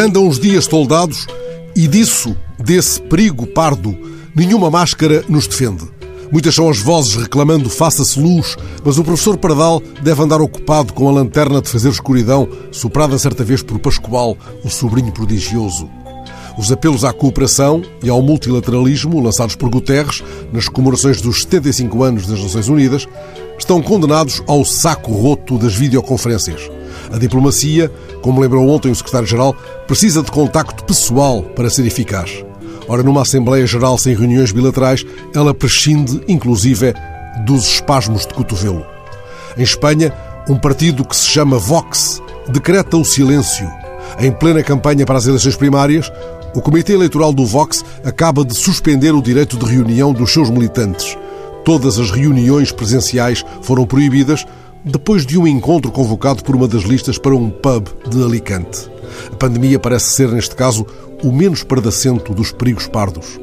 Andam os dias toldados e disso, desse perigo pardo, nenhuma máscara nos defende. Muitas são as vozes reclamando faça-se luz, mas o professor Pardal deve andar ocupado com a lanterna de fazer escuridão, soprada certa vez por Pascoal, o sobrinho prodigioso. Os apelos à cooperação e ao multilateralismo lançados por Guterres nas comemorações dos 75 anos das Nações Unidas estão condenados ao saco roto das videoconferências. A diplomacia, como lembrou ontem o secretário-geral, precisa de contacto pessoal para ser eficaz. Ora, numa Assembleia Geral sem reuniões bilaterais, ela prescinde, inclusive, dos espasmos de cotovelo. Em Espanha, um partido que se chama Vox decreta o silêncio. Em plena campanha para as eleições primárias, o Comitê Eleitoral do Vox acaba de suspender o direito de reunião dos seus militantes. Todas as reuniões presenciais foram proibidas depois de um encontro convocado por uma das listas para um pub de Alicante. A pandemia parece ser, neste caso, o menos pardacento dos perigos pardos.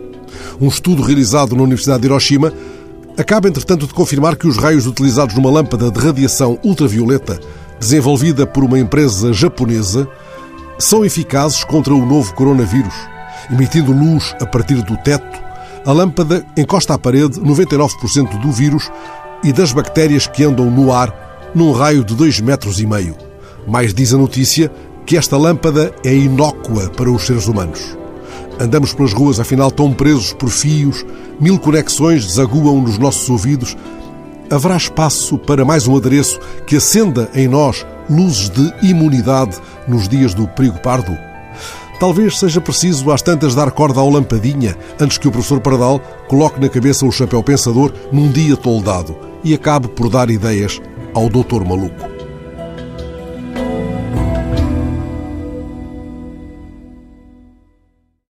Um estudo realizado na Universidade de Hiroshima acaba, entretanto, de confirmar que os raios utilizados numa lâmpada de radiação ultravioleta, desenvolvida por uma empresa japonesa, são eficazes contra o novo coronavírus. Emitindo luz a partir do teto, a lâmpada encosta à parede 99% do vírus e das bactérias que andam no ar num raio de 2 metros e meio. Mais diz a notícia que esta lâmpada é inócua para os seres humanos. Andamos pelas ruas, afinal, tão presos por fios, mil conexões desaguam nos nossos ouvidos. Haverá espaço para mais um adereço que acenda em nós luzes de imunidade nos dias do perigo pardo? Talvez seja preciso às tantas dar corda ao lampadinha antes que o professor Pardal coloque na cabeça o chapéu pensador num dia toldado e acabe por dar ideias ao doutor maluco.